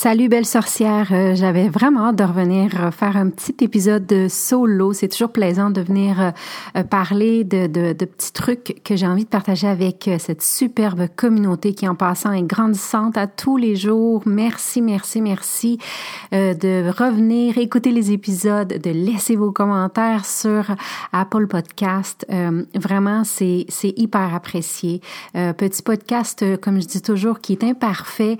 Salut belle sorcière, euh, j'avais vraiment hâte de revenir euh, faire un petit épisode de solo. C'est toujours plaisant de venir euh, parler de, de, de, petits trucs que j'ai envie de partager avec cette superbe communauté qui en passant est grandissante à tous les jours. Merci, merci, merci de revenir écouter les épisodes, de laisser vos commentaires sur Apple Podcast. vraiment, c'est hyper apprécié. petit podcast, comme je dis toujours, qui est imparfait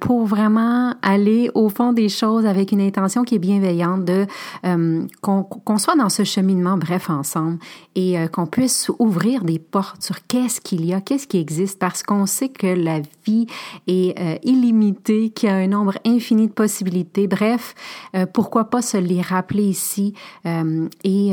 pour vraiment aller au fond des choses avec une intention qui est bienveillante, de euh, qu'on soit dans ce cheminement bref ensemble et euh, qu'on puisse ouvrir des portes sur qu'est-ce qu'il y a, qu'est-ce qui existe, parce qu'on sait que la vie est euh, illimitée, qu'il y a un nombre infini de possibilités. Bref, pourquoi pas se les rappeler ici et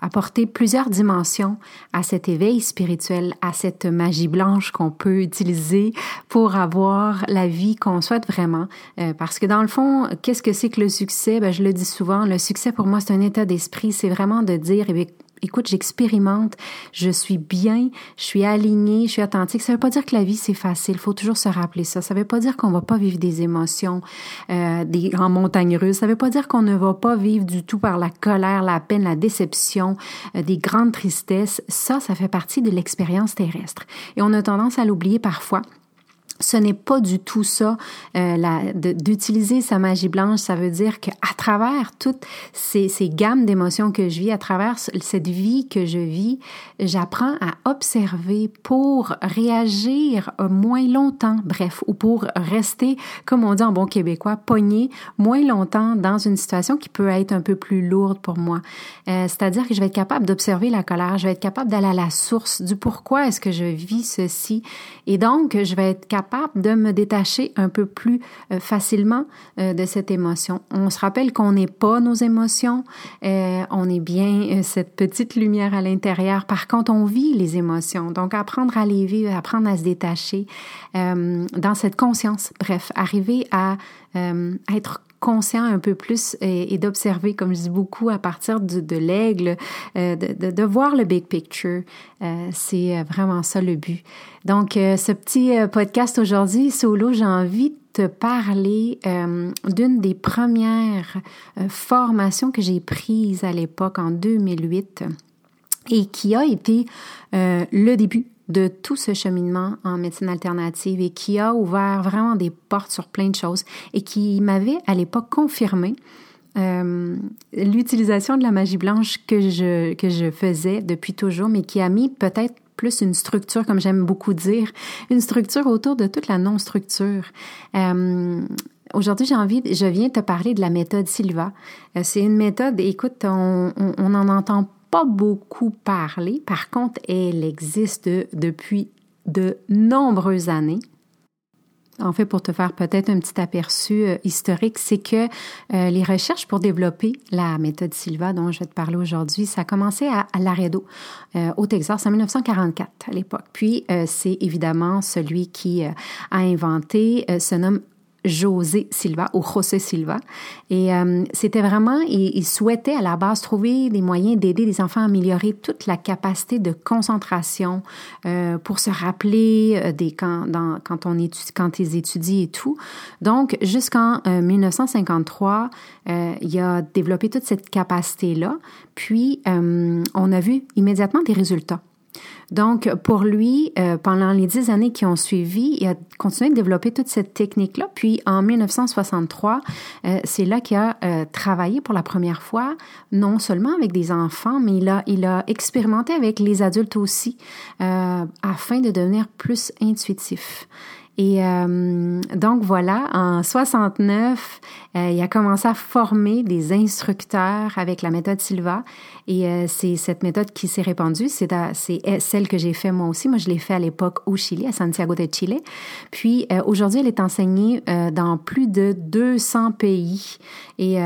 apporter plusieurs dimensions à cet éveil spirituel, à cette magie blanche qu'on peut utiliser pour avoir la vie qu'on souhaite vraiment Euh, parce que dans le fond, qu'est-ce que c'est que le succès? Ben, je le dis souvent, le succès pour moi, c'est un état d'esprit. C'est vraiment de dire, eh écoute, j'expérimente, je suis bien, je suis alignée, je suis authentique. Ça veut pas dire que la vie c'est facile. Il faut toujours se rappeler ça. Ça veut pas dire qu'on va pas vivre des émotions, euh, des en montagne russe. Ça veut pas dire qu'on ne va pas vivre du tout par la colère, la peine, la déception, euh, des grandes tristesses. Ça, ça fait partie de l'expérience terrestre. Et on a tendance à l'oublier parfois ce n'est pas du tout ça. Euh, d'utiliser sa magie blanche, ça veut dire qu'à travers toutes ces, gammes d'émotions que je vis, à travers cette vie que je vis, j'apprends à observer pour réagir moins longtemps, bref, ou pour rester, comme on dit en bon québécois, pogné moins longtemps dans une situation qui peut être un peu plus lourde pour moi. Euh, C'est-à-dire que je vais être capable d'observer la colère, je vais être capable d'aller à la source du pourquoi est-ce que je vis ceci, et donc je vais être capable de me détacher un peu plus euh, facilement euh, de cette émotion. On se rappelle qu'on n'est pas nos émotions, euh, on est bien cette petite lumière à l'intérieur. Par contre, on vit les émotions. Donc, apprendre à les vivre, apprendre à se détacher dans cette conscience. Bref, arriver à, à être conscient un peu plus et, d'observer, comme je dis beaucoup, à partir de, l'aigle, euh, de, voir le big picture. Euh, c'est vraiment ça le but. Donc, euh, ce petit podcast aujourd'hui, solo, j'ai envie de te parler d'une des premières formations que j'ai prises à l'époque en 2008 et qui a été le début de tout ce cheminement en médecine alternative et qui a ouvert vraiment des portes sur plein de choses et qui m'avait à l'époque confirmé euh, l'utilisation de la magie blanche que je, que je faisais depuis toujours, mais qui a mis peut-être plus une structure, comme j'aime beaucoup dire, une structure autour de toute la non-structure. Euh, Aujourd'hui, j'ai envie, je viens te parler de la méthode Silva. Euh, c'est une méthode, écoute, on, on, on en entend pas beaucoup parlé. Par contre, elle existe depuis de nombreuses années. En fait, pour te faire peut-être un petit aperçu euh, historique, c'est que euh, les recherches pour développer la méthode Silva dont je vais te parler aujourd'hui, ça a commencé à, Laredo, euh, au Texas, en 1944 à l'époque. Puis, c'est évidemment celui qui a inventé, se nomme José Silva ou José Silva. Et euh, c'était vraiment, il, souhaitait à la base trouver des moyens d'aider les enfants à améliorer toute la capacité de concentration euh, pour se rappeler euh, des quand, quand on étudie, quand ils étudient et tout. Donc jusqu'en 1953, il a développé toute cette capacité là. Puis on a vu immédiatement des résultats. Donc, pour lui, euh, pendant les dix années qui ont suivi, il a continué de développer toute cette technique-là. Puis, en 1963, euh, c'est là qu'il a euh, travaillé pour la première fois, non seulement avec des enfants, mais il a, il a expérimenté avec les adultes aussi, afin de devenir plus intuitif. Et donc voilà, en 69, euh, il a commencé à former des instructeurs avec la méthode Silva. Et c'est cette méthode qui s'est répandue. C'est que j'ai fait moi aussi. Moi, je l'ai fait à l'époque au Chili, à Santiago de Chile. Puis aujourd'hui, elle est enseignée dans plus de 200 pays. Et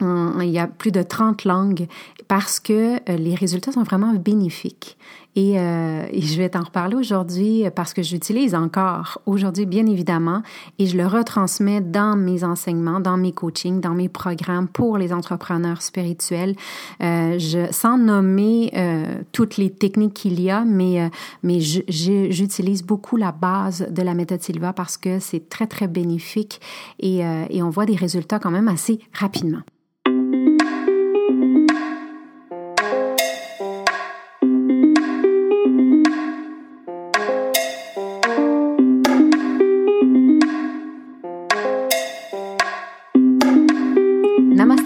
il y a plus de 30 langues parce que les résultats sont vraiment bénéfiques. Et, euh, je vais t'en reparler aujourd'hui parce que j'utilise encore aujourd'hui, bien évidemment, et je le retransmets dans mes enseignements, dans mes coachings, dans mes programmes pour les entrepreneurs spirituels. Euh, je, sans nommer euh, toutes les techniques qu'il y a, mais, euh, mais j'utilise beaucoup la base de la méthode Silva parce que c'est très, très bénéfique et, euh, et on voit des résultats quand même assez rapidement.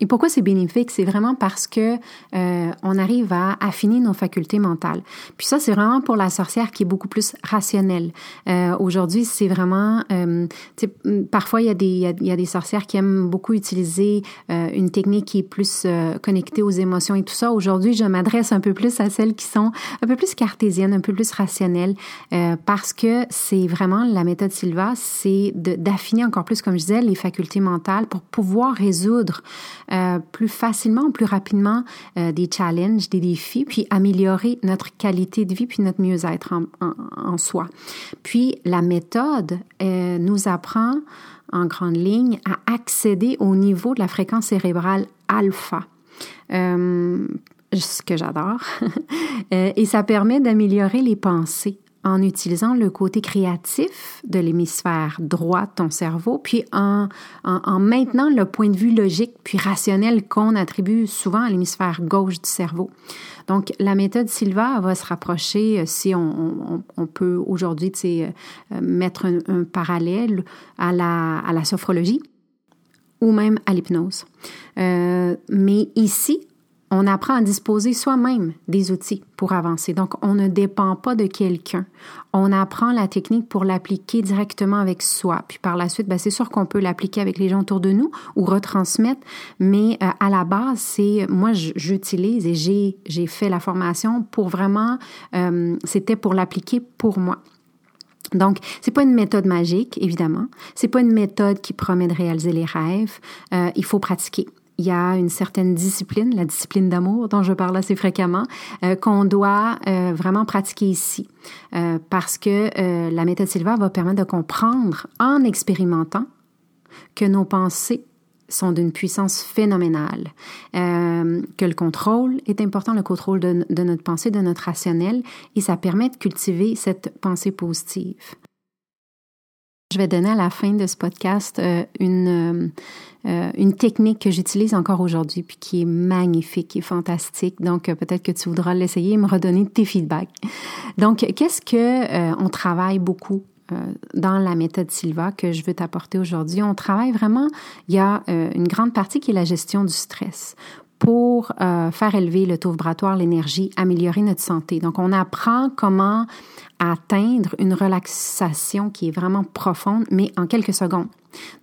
Et pourquoi c'est bénéfique? C'est vraiment parce que euh, on arrive à affiner nos facultés mentales. Puis ça, c'est vraiment pour la sorcière qui est beaucoup plus rationnelle. Euh, Aujourd'hui, c'est vraiment... Euh, parfois, il y, a des, il, y a, des sorcières qui aiment beaucoup utiliser euh, une technique qui est plus euh, connectée aux émotions et tout ça. Aujourd'hui, je m'adresse un peu plus à celles qui sont un peu plus cartésiennes, un peu plus rationnelles, euh, parce que c'est vraiment la méthode Silva, c'est d'affiner encore plus, comme je disais, les facultés mentales pour pouvoir résoudre euh, plus facilement, plus rapidement euh, des challenges, des défis, puis améliorer notre qualité de vie, puis notre mieux-être en, soi. Puis la méthode euh, nous apprend en grande ligne à accéder au niveau de la fréquence cérébrale alpha. ce que j'adore. et ça permet d'améliorer les pensées en utilisant le côté créatif de l'hémisphère droit de ton cerveau, puis en, en, maintenant le point de vue logique puis rationnel qu'on attribue souvent à l'hémisphère gauche du cerveau. Donc, la méthode Silva va se rapprocher, euh, si on, peut aujourd'hui euh, mettre un, parallèle à la, sophrologie ou même à l'hypnose. Euh, mais ici, on apprend à disposer soi-même des outils pour avancer. Donc, on ne dépend pas de quelqu'un. On apprend la technique pour l'appliquer directement avec soi. Puis par la suite, ben, c'est sûr qu'on peut l'appliquer avec les gens autour de nous ou retransmettre, mais euh, à la base, c'est moi, j'utilise et j'ai, fait la formation pour vraiment, euh, c'était pour l'appliquer pour moi. Donc, c'est pas une méthode magique, évidemment. C'est pas une méthode qui promet de réaliser les rêves. Euh, il faut pratiquer il y a une certaine discipline, la discipline d'amour dont je parle assez fréquemment, euh, qu'on doit euh, vraiment pratiquer ici. Euh, parce que la méthode Silva va permettre de comprendre en expérimentant que nos pensées sont d'une puissance phénoménale, que le contrôle est important, le contrôle de, de notre pensée, de notre rationnel, et ça permet de cultiver cette pensée positive. Je vais donner à la fin de ce podcast euh, une, euh, euh, une technique que j'utilise encore aujourd'hui, puis qui est magnifique, qui est fantastique. Donc, peut-être que tu voudras l'essayer et me redonner tes feedbacks. Donc, qu'est-ce que on travaille beaucoup dans la méthode Silva que je veux t'apporter aujourd'hui? On travaille vraiment, il y a une grande partie qui est la gestion du stress pour faire élever le taux vibratoire, l'énergie, améliorer notre santé. Donc, on apprend comment atteindre une relaxation qui est vraiment profonde, mais en quelques secondes.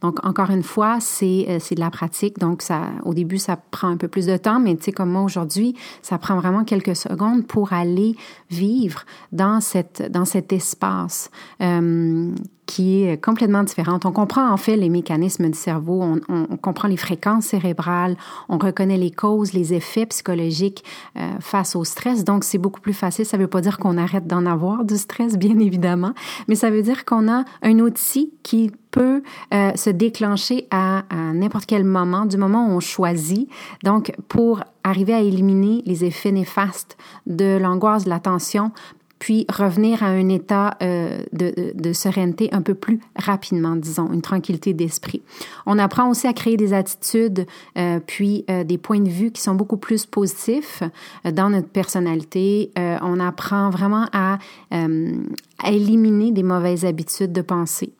Donc, encore une fois, c'est, euh, de la pratique. Donc, ça, au début, ça prend un peu plus de temps, mais tu sais, comme moi aujourd'hui, ça prend vraiment quelques secondes pour aller vivre dans cette, dans cet espace euh, qui est complètement différente. On comprend en fait les mécanismes du cerveau, on, comprend les fréquences cérébrales, on reconnaît les causes, les effets psychologiques euh, face au stress. Donc, c'est beaucoup plus facile. Ça ne veut pas dire qu'on arrête d'en avoir du stress, bien évidemment, mais ça veut dire qu'on a un outil qui peut euh, se déclencher à, à n'importe quel moment, du moment où on choisit. Donc, pour arriver à éliminer les effets néfastes de l'angoisse, de la tension, puis revenir à un état euh, de, de, sérénité un peu plus rapidement, disons, une tranquillité d'esprit. On apprend aussi à créer des attitudes, euh, puis euh, des points de vue qui sont beaucoup plus positifs dans notre personnalité. on apprend vraiment à, à éliminer des mauvaises habitudes de pensée.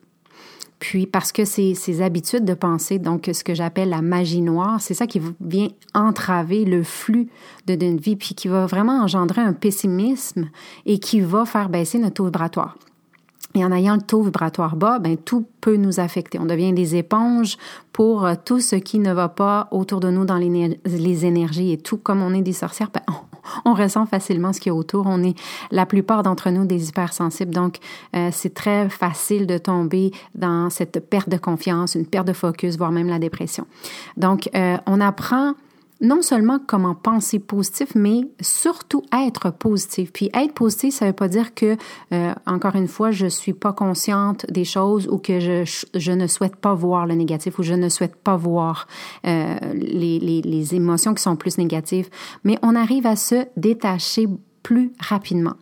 Puis parce que ces, ces habitudes de pensée, donc ce que j'appelle la magie noire, c'est ça qui vient entraver le flux de notre vie, puis qui va vraiment engendrer un pessimisme et qui va faire baisser notre taux vibratoire. Et en ayant le taux vibratoire bas, ben, tout peut nous affecter. On devient des éponges pour euh, tout ce qui ne va pas autour de nous dans les, les énergies. Et tout comme on est des sorcières, ben, on, ressent facilement ce qui est autour. On est la plupart d'entre nous des hypersensibles. Donc, euh, c'est très facile de tomber dans cette perte de confiance, une perte de focus, voire même la dépression. Donc, euh, on apprend non seulement comment penser positif, mais surtout être positif. Puis être positif, ça veut pas dire que, euh, encore une fois, je suis pas consciente des choses ou que je, je ne souhaite pas voir le négatif ou je ne souhaite pas voir euh, les, les, les émotions qui sont plus négatives. Mais on arrive à se détacher plus rapidement.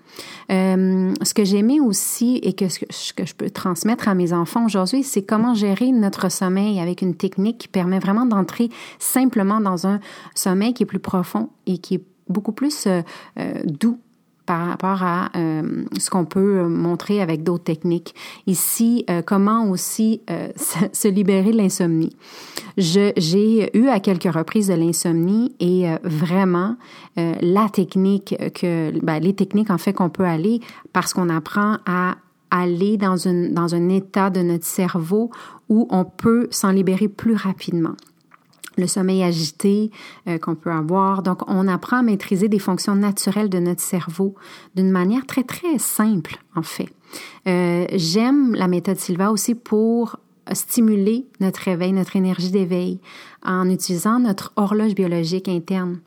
Euh, ce que j'aimais aussi et que je peux transmettre à mes enfants aujourd'hui, c'est comment gérer notre sommeil avec une technique qui permet vraiment d'entrer simplement dans un sommeil qui est plus profond et qui est beaucoup plus euh, euh, doux par rapport à euh, ce qu'on peut montrer avec d'autres techniques. Ici, euh, comment aussi euh, se libérer de l'insomnie. J'ai eu à quelques reprises de l'insomnie et vraiment la technique que ben, les techniques en fait qu'on peut aller parce qu'on apprend à aller dans, une, dans un état de notre cerveau où on peut s'en libérer plus rapidement le sommeil agité euh, qu'on peut avoir. Donc, on apprend à maîtriser des fonctions naturelles de notre cerveau d'une manière très, très simple, en fait. Euh, J'aime la méthode Silva aussi pour stimuler notre réveil, notre énergie d'éveil, en utilisant notre horloge biologique interne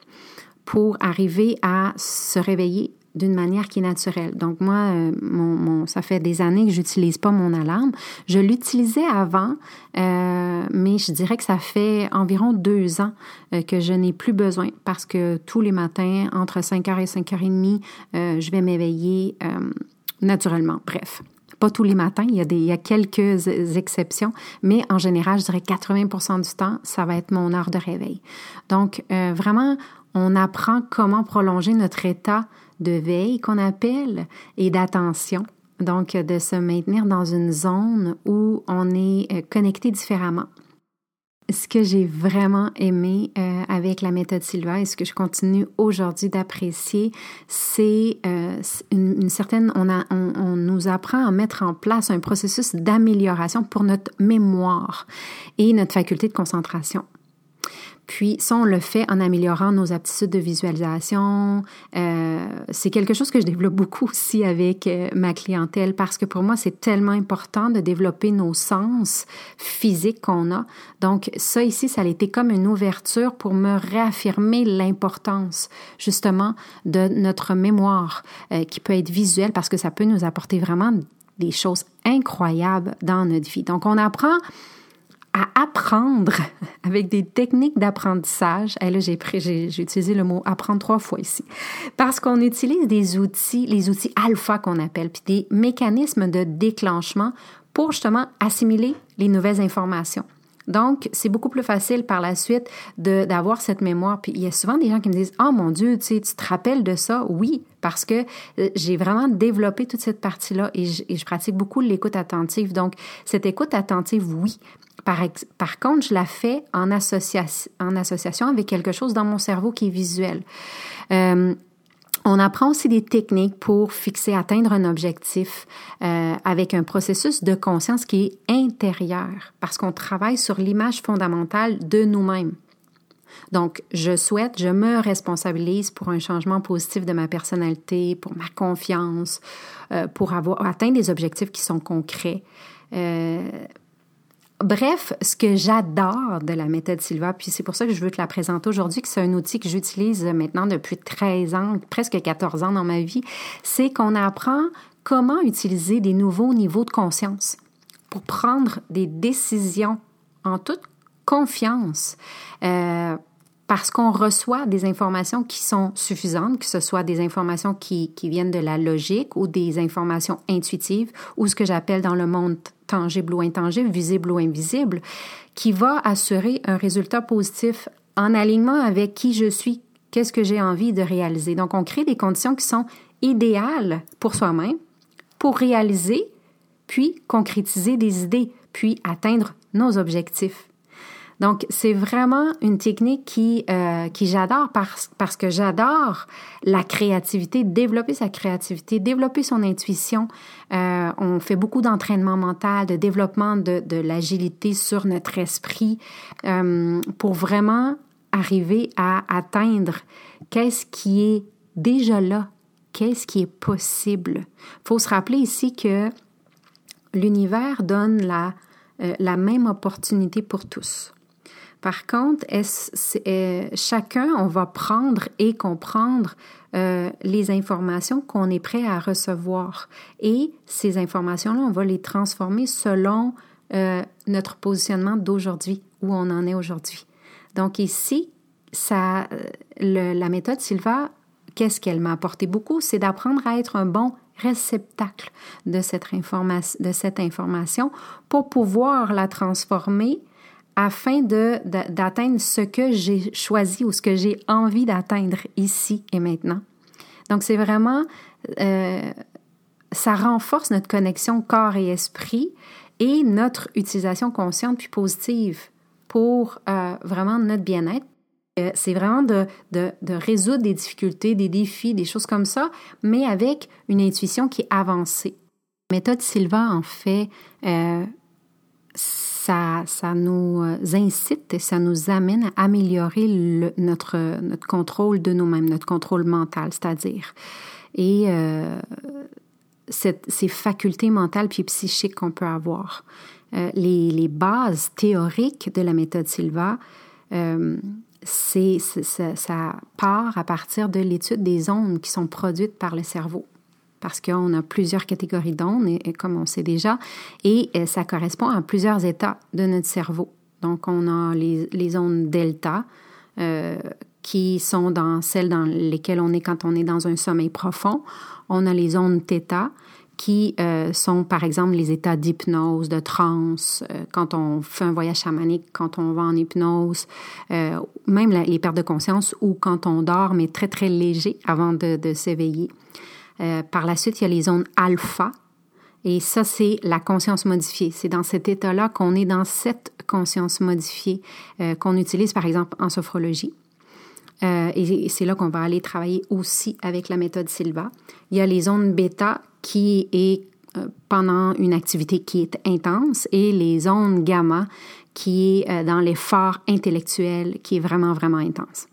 pour arriver à se réveiller d'une manière qui est naturelle. Donc moi, euh, ça fait des années que j'utilise pas mon alarme. Je l'utilisais avant, euh, mais je dirais que ça fait environ deux ans euh, que je n'ai plus besoin parce que tous les matins, entre 5h et 5h30, euh, je vais m'éveiller naturellement. Bref. Pas tous les matins, il y, a des, il y a quelques exceptions, mais en général, je dirais 80% du temps, ça va être mon heure de réveil. Donc, vraiment, on apprend comment prolonger notre état de veille qu'on appelle et d'attention. Donc, de se maintenir dans une zone où on est euh, connecté différemment. Ce que j'ai vraiment aimé euh, avec la méthode Silva et ce que je continue aujourd'hui d'apprécier, c'est euh, une, certaine, on, nous apprend à mettre en place un processus d'amélioration pour notre mémoire et notre faculté de concentration. Puis ça, on le fait en améliorant nos aptitudes de visualisation. Euh, c'est quelque chose que je développe beaucoup aussi avec euh, ma clientèle parce que pour moi, c'est tellement important de développer nos sens physiques qu'on a. Donc ça ici, ça a été comme une ouverture pour me réaffirmer l'importance justement de notre mémoire euh, qui peut être visuelle parce que ça peut nous apporter vraiment des choses incroyables dans notre vie. Donc on apprend à apprendre avec des techniques d'apprentissage. Et là, j'ai, utilisé le mot apprendre trois fois ici. Parce qu'on utilise des outils, les outils alpha qu'on appelle, puis des mécanismes de déclenchement pour justement assimiler les nouvelles informations. Donc, c'est beaucoup plus facile par la suite de, d'avoir cette mémoire. Puis il y a souvent des gens qui me disent, oh mon Dieu, tu te rappelles de ça? Oui, parce que euh, j'ai vraiment développé toute cette partie-là et je pratique beaucoup l'écoute attentive. Donc, cette écoute attentive, oui, par, contre, je la fais en, association, avec quelque chose dans mon cerveau qui est visuel. Euh, on apprend aussi des techniques pour fixer, atteindre un objectif euh, avec un processus de conscience qui est intérieur, parce qu'on travaille sur l'image fondamentale de nous-mêmes. Donc, je souhaite, je me responsabilise pour un changement positif de ma personnalité, pour ma confiance, euh, pour avoir atteint des objectifs qui sont concrets. Bref, ce que j'adore de la méthode Silva, puis c'est pour ça que je veux te la présenter aujourd'hui, que c'est un outil que j'utilise maintenant depuis 13 ans, presque 14 ans dans ma vie, c'est qu'on apprend comment utiliser des nouveaux niveaux de conscience pour prendre des décisions en toute confiance. Euh, parce qu'on reçoit des informations qui sont suffisantes, que ce soit des informations qui, qui viennent de la logique ou des informations intuitives ou ce que j'appelle dans le monde tangible ou intangible, visible ou invisible, qui va assurer un résultat positif en alignement avec qui je suis, qu'est-ce que j'ai envie de réaliser. Donc, on crée des conditions qui sont idéales pour soi-même, pour réaliser, puis concrétiser des idées, puis atteindre nos objectifs. Donc, c'est vraiment une technique qui, euh, qui j'adore parce, que j'adore la créativité, développer sa créativité, développer son intuition. Euh, on fait beaucoup d'entraînement mental, de développement de, de l'agilité sur notre esprit euh, pour vraiment arriver à atteindre qu'est-ce qui est déjà là, qu'est-ce qui est possible. Faut se rappeler ici que l'univers donne la, la même opportunité pour tous. Par contre, chacun, on va prendre et comprendre euh, les informations qu'on est prêt à recevoir. Et ces informations-là, on va les transformer selon euh, notre positionnement d'aujourd'hui, où on en est aujourd'hui. Donc ici, ça, la méthode Silva, qu'est-ce qu'elle m'a apporté beaucoup? C'est d'apprendre à être un bon réceptacle de cette information pour pouvoir la transformer afin de, d'atteindre ce que j'ai choisi ou ce que j'ai envie d'atteindre ici et maintenant. Donc, c'est vraiment, euh, ça renforce notre connexion corps et esprit et notre utilisation consciente puis positive pour euh, vraiment notre bien-être. Euh, c'est vraiment de, de, de, résoudre des difficultés, des défis, des choses comme ça, mais avec une intuition qui est avancée. Méthode Silva, en fait, ça, ça nous euh, incite et ça nous amène à améliorer notre, notre contrôle de nous-mêmes, notre contrôle mental, c'est-à-dire. Et euh, ces facultés mentales puis psychiques qu'on peut avoir. Euh, les, bases théoriques de la méthode Silva, ça part à partir de l'étude des ondes qui sont produites par le cerveau parce qu'on a plusieurs catégories d'ondes, comme on sait déjà, et, euh, ça correspond à plusieurs états de notre cerveau. Donc, on a les, les ondes delta, euh, qui sont dans celles dans lesquelles on est quand on est dans un sommeil profond. On a les ondes θ, qui euh, sont par exemple les états d'hypnose, de transe, quand on fait un voyage chamanique, quand on va en hypnose, même les pertes de conscience ou quand on dort, mais très très léger avant de s'éveiller. Euh, par la suite, il y a les zones alpha. Et ça, c'est la conscience modifiée. C'est dans cet état-là qu'on est dans cette conscience modifiée euh, qu'on utilise, par exemple, en sophrologie. Euh, et c'est là qu'on va aller travailler aussi avec la méthode Silva. Il y a les zones bêta qui est pendant une activité qui est intense et les zones gamma qui est dans l'effort intellectuel qui est vraiment, vraiment intense.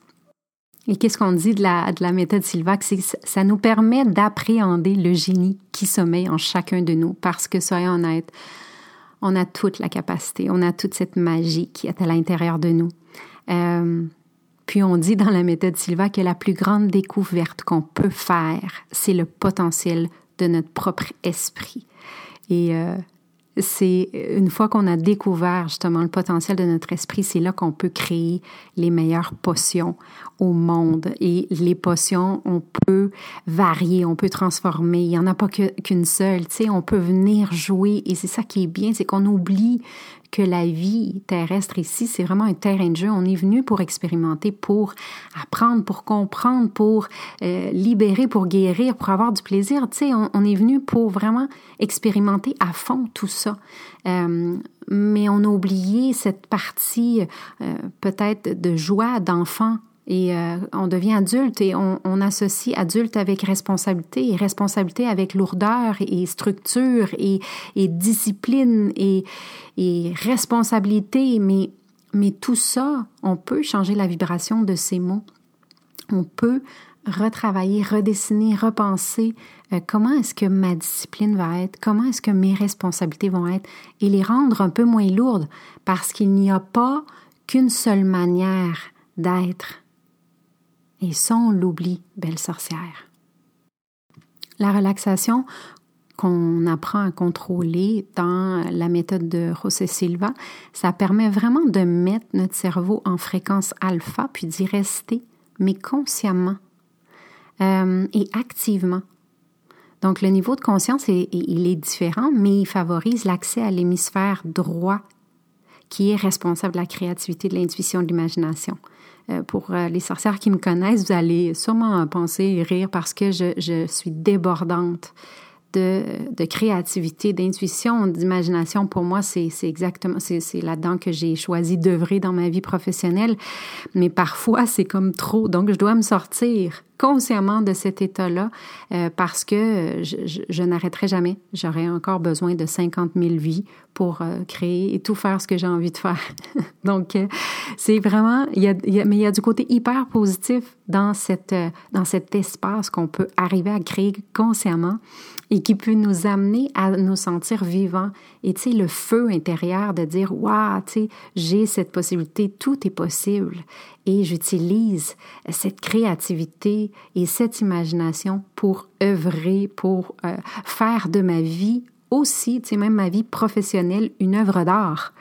Et qu'est-ce qu'on dit de la, de la méthode Silva? C'est ça nous permet d'appréhender le génie qui sommeille en chacun de nous parce que, soyons honnêtes, on a toute la capacité, on a toute cette magie qui est à l'intérieur de nous. Euh, puis on dit dans la méthode Silva que la plus grande découverte qu'on peut faire, c'est le potentiel de notre propre esprit. Et euh, c'est une fois qu'on a découvert justement le potentiel de notre esprit, c'est là qu'on peut créer les meilleures potions au monde. Et les potions, on peut varier, on peut transformer. Il n'y en a pas qu'une seule. Tu sais, on peut venir jouer. Et c'est ça qui est bien, c'est qu'on oublie que la vie terrestre ici, c'est vraiment un terrain de jeu. On est venu pour expérimenter, pour apprendre, pour comprendre, pour euh, libérer, pour guérir, pour avoir du plaisir. Tu sais, on, est venu pour vraiment expérimenter à fond tout ça. Euh, mais on a oublié cette partie euh, peut-être de joie d'enfant et euh, on devient adulte et on, on, associe adulte avec responsabilité et responsabilité avec lourdeur et structure et, et discipline et, et responsabilité. Mais, mais tout ça, on peut changer la vibration de ces mots. On peut retravailler, redessiner, repenser euh, comment est-ce que ma discipline va être, comment est-ce que mes responsabilités vont être et les rendre un peu moins lourdes parce qu'il n'y a pas qu'une seule manière d'être et sans l'oubli, belle sorcière. La relaxation, qu'on apprend à contrôler dans la méthode de José Silva, ça permet vraiment de mettre notre cerveau en fréquence alpha, puis d'y rester, mais consciemment euh, et activement. Donc le niveau de conscience, il est différent, mais il favorise l'accès à l'hémisphère droit qui est responsable de la créativité, de l'intuition, de l'imagination. Euh, pour euh, les sorcières qui me connaissent, vous allez sûrement penser et rire parce que je, suis débordante de, de créativité, d'intuition, d'imagination. Pour moi, c'est exactement, c'est là-dedans que j'ai choisi d'œuvrer dans ma vie professionnelle. Mais parfois, c'est comme trop. Donc, je dois me sortir consciemment de cet état-là euh, parce que je, je, n'arrêterai jamais. J'aurai encore besoin de 50 000 vies pour euh, créer et tout faire ce que j'ai envie de faire. Donc, euh, c'est vraiment, y, a, mais il y a du côté hyper positif dans, cette, euh, dans cet espace qu'on peut arriver à créer consciemment et qui peut nous amener à nous sentir vivants. Et tu sais, le feu intérieur de dire, waouh, tu sais, j'ai cette possibilité, tout est possible et j'utilise cette créativité et cette imagination pour œuvrer, pour euh, faire de ma vie aussi, tu sais, même ma vie professionnelle, une œuvre d'art.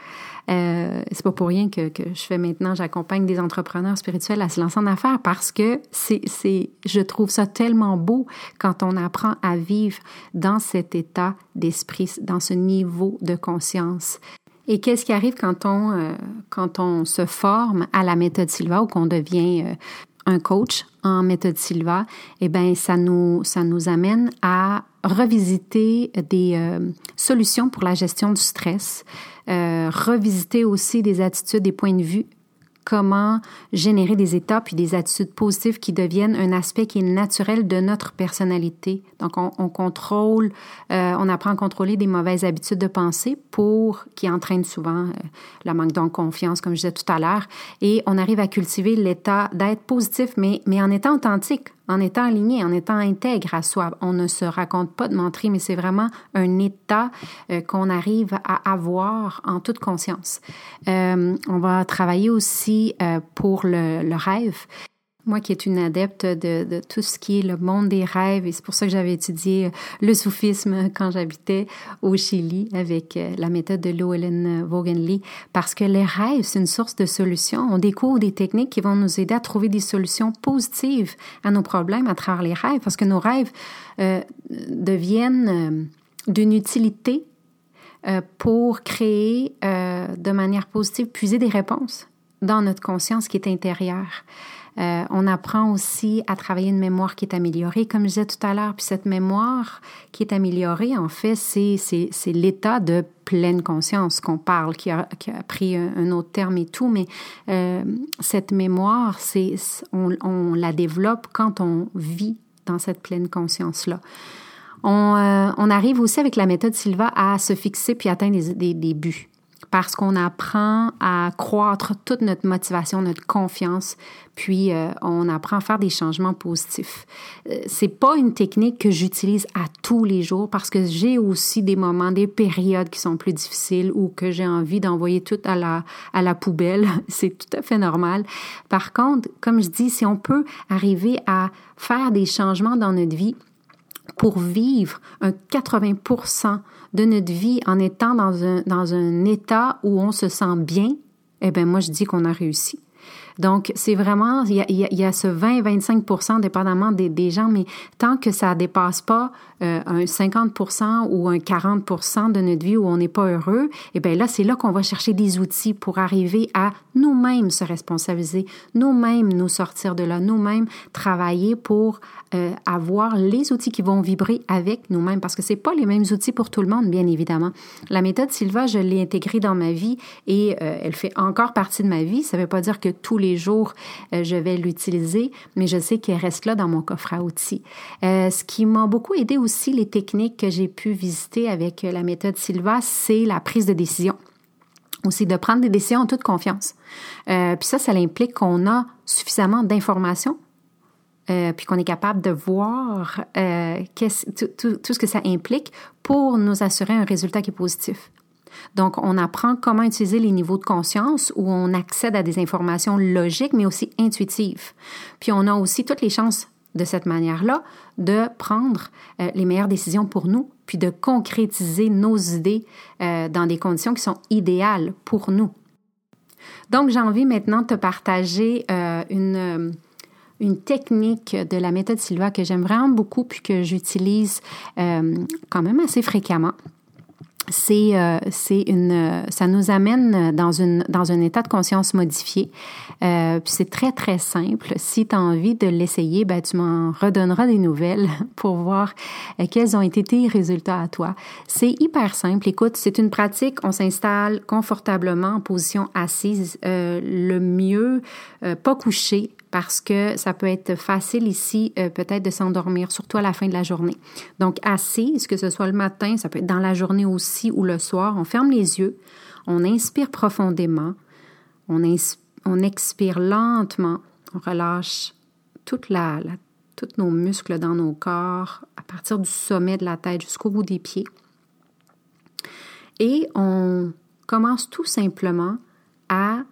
Euh, c'est pas pour rien que, que je fais maintenant, j'accompagne des entrepreneurs spirituels à se lancer en affaires parce que c'est, c'est, je trouve ça tellement beau quand on apprend à vivre dans cet état d'esprit, dans ce niveau de conscience. Et qu'est-ce qui arrive quand on, euh, quand on se forme à la méthode Silva ou qu'on devient euh, un coach en méthode Silva? Eh bien, ça nous, ça nous amène à revisiter des euh, solutions pour la gestion du stress, revisiter aussi des attitudes, des points de vue comment générer des états puis des attitudes positives qui deviennent un aspect qui est naturel de notre personnalité. Donc, on, on contrôle, euh, on apprend à contrôler des mauvaises habitudes de pensée pour qui entraînent souvent euh, la manque de confiance, comme je disais tout à l'heure, et on arrive à cultiver l'état d'être positif, mais, mais en étant authentique en étant aligné, en étant intègre à soi. On ne se raconte pas de mentir, mais c'est vraiment un état euh, qu'on arrive à avoir en toute conscience. Euh, on va travailler aussi euh, pour le, le rêve. Moi qui est une adepte de, tout ce qui est le monde des rêves, et c'est pour ça que j'avais étudié le soufisme quand j'habitais au Chili avec euh, la méthode de Llewellyn Vaughan parce que les rêves, c'est une source de solutions. On découvre des techniques qui vont nous aider à trouver des solutions positives à nos problèmes à travers les rêves, parce que nos rêves euh, deviennent euh, d'une utilité euh, pour créer euh, de manière positive, puiser des réponses dans notre conscience qui est intérieure. Euh, on apprend aussi à travailler une mémoire qui est améliorée, comme je disais tout à l'heure. Puis cette mémoire qui est améliorée, en fait, c'est, c'est, c'est l'état de pleine conscience qu'on parle, qui a, qui a pris un, autre terme et tout. Mais euh, cette mémoire, c'est, on, on la développe quand on vit dans cette pleine conscience-là. On, euh, on, arrive aussi avec la méthode Silva à se fixer puis atteindre des, des, des buts parce qu'on apprend à croître toute notre motivation, notre confiance, puis euh, on apprend à faire des changements positifs. Euh, c'est pas une technique que j'utilise à tous les jours parce que j'ai aussi des moments, des périodes qui sont plus difficiles ou que j'ai envie d'envoyer tout à la à la poubelle. C'est tout à fait normal. Par contre, comme je dis, si on peut arriver à faire des changements dans notre vie pour vivre un 80% de notre vie en étant dans un, dans un état où on se sent bien, eh bien, moi, je dis qu'on a réussi. Donc, c'est vraiment, il y a, il y a ce 20-25 dépendamment des, gens, mais tant que ça dépasse pas euh, un 50% ou un 40% de notre vie où on n'est pas heureux, eh bien là, c'est là qu'on va chercher des outils pour arriver à nous-mêmes se responsabiliser, nous-mêmes nous sortir de là, nous-mêmes travailler pour euh, avoir les outils qui vont vibrer avec nous-mêmes, parce que c'est pas les mêmes outils pour tout le monde, bien évidemment. La méthode Silva, je l'ai intégrée dans ma vie et euh, elle fait encore partie de ma vie. Ça veut pas dire que tous les jours euh, je vais l'utiliser, mais je sais qu'elle reste là dans mon coffre à outils. Euh, ce qui m'a beaucoup aidé aussi, les techniques que j'ai pu visiter avec la méthode Silva, c'est la prise de décision aussi de prendre des décisions en toute confiance. Euh, puis ça, ça implique qu'on a suffisamment d'informations, euh, puis qu'on est capable de voir euh, tout, ce que ça implique pour nous assurer un résultat qui est positif. Donc, on apprend comment utiliser les niveaux de conscience où on accède à des informations logiques, mais aussi intuitives. Puis, on a aussi toutes les chances de cette manière-là de prendre euh, les meilleures décisions pour nous, puis de concrétiser nos idées euh, dans des conditions qui sont idéales pour nous. Donc, j'ai envie maintenant de te partager euh, une, technique de la méthode Silva que j'aime vraiment beaucoup puis que j'utilise quand même assez fréquemment c'est euh, une ça nous amène dans une dans un état de conscience modifié. Euh, puis c'est très très simple. Si tu as envie de l'essayer, ben tu m'en redonneras des nouvelles pour voir euh, quels ont été tes résultats à toi. C'est hyper simple. Écoute, c'est une pratique. On s'installe confortablement en position assise, euh, le mieux euh, pas couché parce que ça peut être facile ici euh, peut-être de s'endormir, surtout à la fin de la journée. Donc assise, que ce soit le matin, ça peut être dans la journée aussi ou le soir, on ferme les yeux, on inspire profondément, on, expire lentement, on relâche tous nos muscles dans nos corps, à partir du sommet de la tête jusqu'au bout des pieds. Et on commence tout simplement à,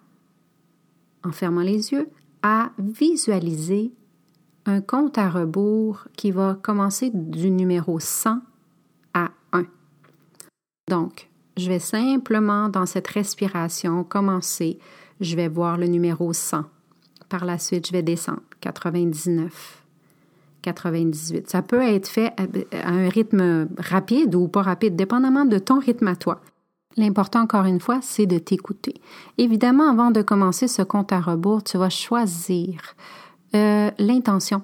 en fermant les yeux, à visualiser un compte à rebours qui va commencer du numéro 100 à 1. Donc, je vais simplement dans cette respiration commencer, je vais voir le numéro 100. Par la suite, je vais descendre 99, 98. Ça peut être fait à un rythme rapide ou pas rapide, dépendamment de ton rythme à toi. L'important, encore une fois, c'est de t'écouter. Évidemment, avant de commencer ce compte à rebours, tu vas choisir euh, l'intention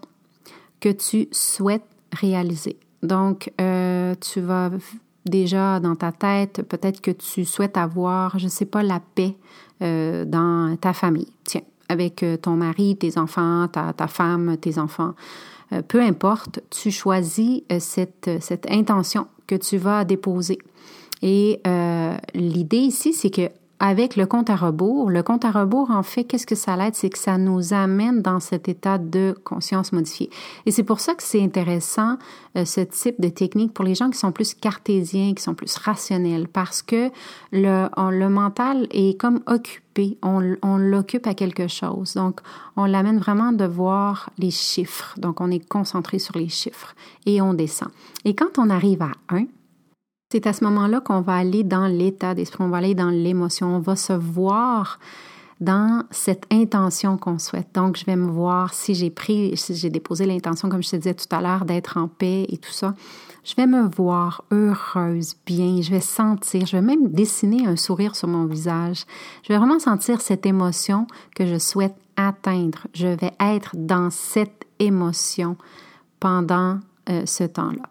que tu souhaites réaliser. Donc, euh, tu vas déjà dans ta tête, peut-être que tu souhaites avoir, je ne sais pas, la paix euh, dans ta famille. Tiens, avec ton mari, tes enfants, ta, femme, tes enfants. peu importe, tu choisis cette intention que tu vas déposer. Et euh, l'idée ici, c'est que avec le compte à rebours, le compte à rebours, en fait, qu'est-ce que ça l'aide? C'est que ça nous amène dans cet état de conscience modifiée. Et c'est pour ça que c'est intéressant, euh, ce type de technique pour les gens qui sont plus cartésiens, qui sont plus rationnels, parce que le, le mental est comme occupé, on, on l'occupe à quelque chose. Donc, on l'amène vraiment de voir les chiffres. Donc, on est concentré sur les chiffres et on descend. Et quand on arrive à 1, c'est à ce moment-là qu'on va aller dans l'état d'esprit, on va aller dans l'émotion, on va se voir dans cette intention qu'on souhaite. Donc, je vais me voir si j'ai pris, si j'ai déposé l'intention, comme je te disais tout à l'heure, d'être en paix et tout ça. Je vais me voir heureuse, bien. Je vais sentir, je vais même dessiner un sourire sur mon visage. Je vais vraiment sentir cette émotion que je souhaite atteindre. Je vais être dans cette émotion pendant euh, ce temps-là.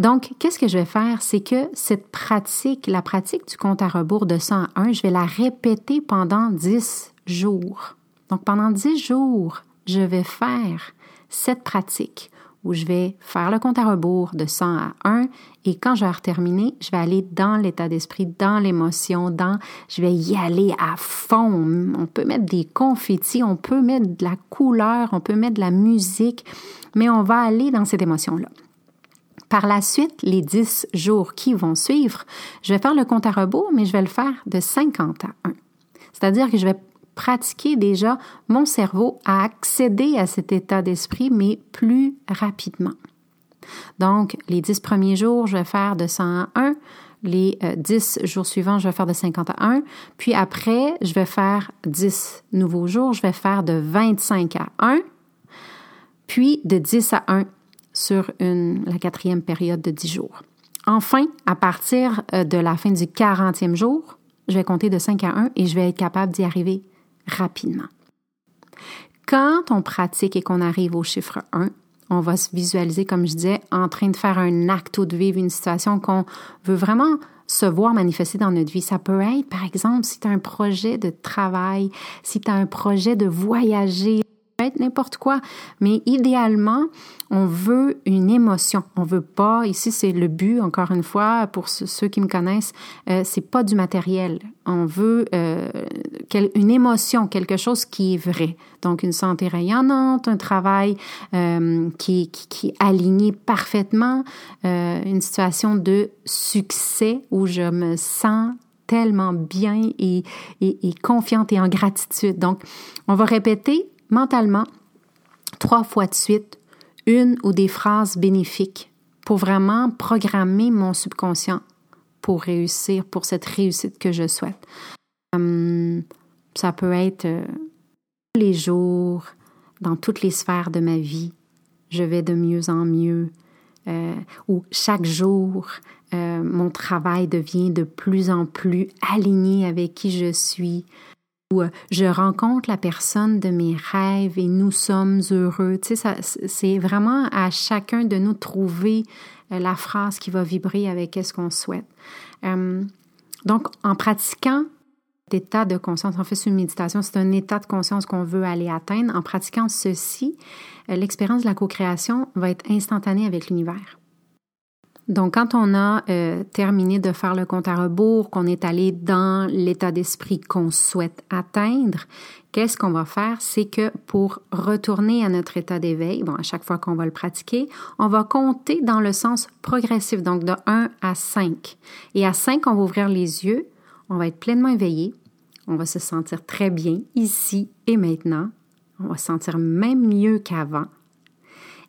Donc, qu'est-ce que je vais faire? C'est que cette pratique, la pratique du compte à rebours de 101, je vais la répéter pendant 10 jours. Donc, pendant 10 jours, je vais faire cette pratique où je vais faire le compte à rebours de 100 à 1 et quand je vais je vais aller dans l'état d'esprit, dans l'émotion, dans je vais y aller à fond. On peut mettre des confettis, on peut mettre de la couleur, on peut mettre de la musique, mais on va aller dans cette émotion-là. Par la suite, les 10 jours qui vont suivre, je vais faire le compte à rebours, mais je vais le faire de 50 à 1. C'est-à-dire que je vais pratiquer déjà mon cerveau à accéder à cet état d'esprit, mais plus rapidement. Donc, les 10 premiers jours, je vais faire de 100 à 1. Les 10 euh, jours suivants, je vais faire de 50 à 1. Puis après, je vais faire 10 nouveaux jours, je vais faire de 25 à 1. Puis de 10 à 1 sur une, la quatrième période de 10 jours. Enfin, à partir euh, de la fin du 40e jour, je vais compter de 5 à 1 et je vais être capable d'y arriver rapidement. Quand on pratique et qu'on arrive au chiffre 1, on va se visualiser, comme je disais, en train de faire un acte ou de vivre une situation qu'on veut vraiment se voir manifester dans notre vie. Ça peut être, par exemple, si tu as un projet de travail, si tu as un projet de voyager, être n'importe quoi, mais idéalement, on veut une émotion. On veut pas, ici c'est le but, encore une fois, pour ceux qui me connaissent, euh, c'est pas du matériel. On veut euh, une émotion, quelque chose qui est vrai. Donc une santé rayonnante, un travail euh, qui, qui, qui, est aligné parfaitement, une situation de succès où je me sens tellement bien et, et, et confiante et en gratitude. Donc, on va répéter mentalement trois fois de suite une ou des phrases bénéfiques pour vraiment programmer mon subconscient pour réussir, pour cette réussite que je souhaite. Hum, ça peut être euh, tous les jours, dans toutes les sphères de ma vie, je vais de mieux en mieux, euh, ou chaque jour, euh, mon travail devient de plus en plus aligné avec qui je suis, ou je rencontre la personne de mes rêves et nous sommes heureux. Tu sais, c'est vraiment à chacun de nous trouver la phrase qui va vibrer avec ce qu'on souhaite. donc, en pratiquant état de conscience. En fait, c'est une méditation, c'est un état de conscience qu'on veut aller atteindre. En pratiquant ceci, euh, l'expérience de la co-création va être instantanée avec l'univers. Donc, quand on a euh, terminé de faire le compte à rebours, qu'on est allé dans l'état d'esprit qu'on souhaite atteindre, qu'est-ce qu'on va faire? C'est que pour retourner à notre état d'éveil, bon, à chaque fois qu'on va le pratiquer, on va compter dans le sens progressif, donc de 1 à 5. Et à 5, on va ouvrir les yeux, on va être pleinement éveillé, on va se sentir très bien ici et maintenant. On va se sentir même mieux qu'avant.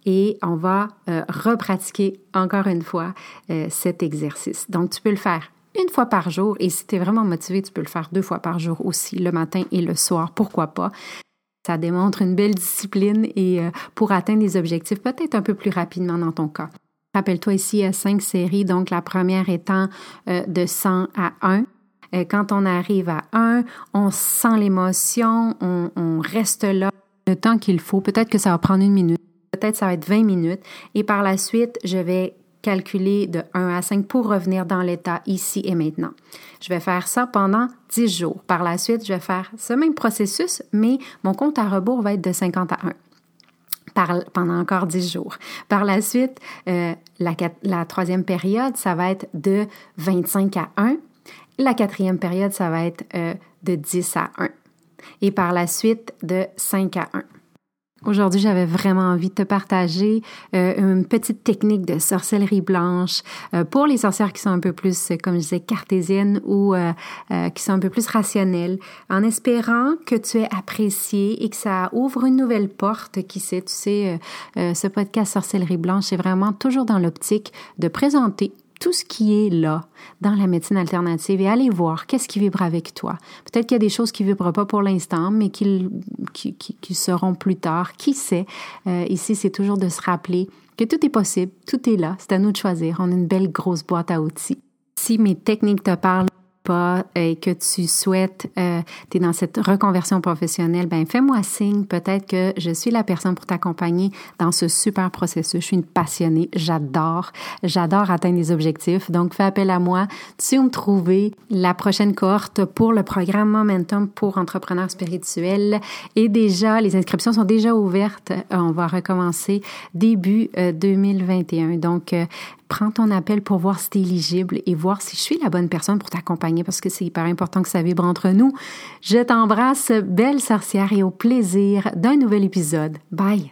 Et on va euh, repratiquer encore une fois euh, cet exercice. Donc, tu peux le faire une fois par jour et si tu es vraiment motivé, tu peux le faire deux fois par jour aussi, le matin et le soir, pourquoi pas? Ça démontre une belle discipline et euh, pour atteindre des objectifs peut-être un peu plus rapidement dans ton cas. Rappelle-toi ici, il y a cinq séries, donc la première étant de 100 à 1. Euh, quand on arrive à 1, on sent l'émotion, on, reste là le temps qu'il faut. Peut-être que ça va prendre une minute, peut-être ça va être 20 minutes. Et par la suite, je vais calculer de 1 à 5 pour revenir dans l'état ici et maintenant. Je vais faire ça pendant 10 jours. Par la suite, je vais faire ce même processus, mais mon compte à rebours va être de 50 à 1. Par, pendant encore 10 jours. Par la suite, euh, la, la troisième période, ça va être de 25 à 1 la quatrième période, ça va être euh, de 10 à 1. Et par la suite, de 5 à 1. Aujourd'hui, j'avais vraiment envie de te partager euh, une petite technique de sorcellerie blanche euh, pour les sorcières qui sont un peu plus, comme je disais, cartésiennes ou qui sont un peu plus rationnelles, en espérant que tu aies apprécié et que ça ouvre une nouvelle porte. Qui sait, tu sais, ce podcast Sorcellerie blanche, c'est vraiment toujours dans l'optique de présenter tout ce qui est là dans la médecine alternative et aller voir qu'est-ce qui vibre avec toi. Peut-être qu'il y a des choses qui vibrent pas pour l'instant, mais qui, qui, qui, seront plus tard. Qui sait? Euh, ici, c'est toujours de se rappeler que tout est possible, tout est là. C'est à nous de choisir. On a une belle grosse boîte à outils. Si mes techniques te parlent, pas et que tu souhaites, euh, tu es dans cette reconversion professionnelle, ben fais-moi signe. Peut-être que je suis la personne pour t'accompagner dans ce super processus. Je suis une passionnée. J'adore. J'adore atteindre des objectifs. Donc, fais appel à moi. Tu vas me trouver la prochaine cohorte pour le programme Momentum pour entrepreneurs spirituels. Et déjà, les inscriptions sont déjà ouvertes. Euh, on va recommencer début 2021. Euh, Donc, prends ton appel pour voir si tu es éligible et voir si je suis la bonne personne pour t'accompagner parce que c'est hyper important que ça vibre entre nous. Je t'embrasse, belle sorcière, et au plaisir d'un nouvel épisode. Bye!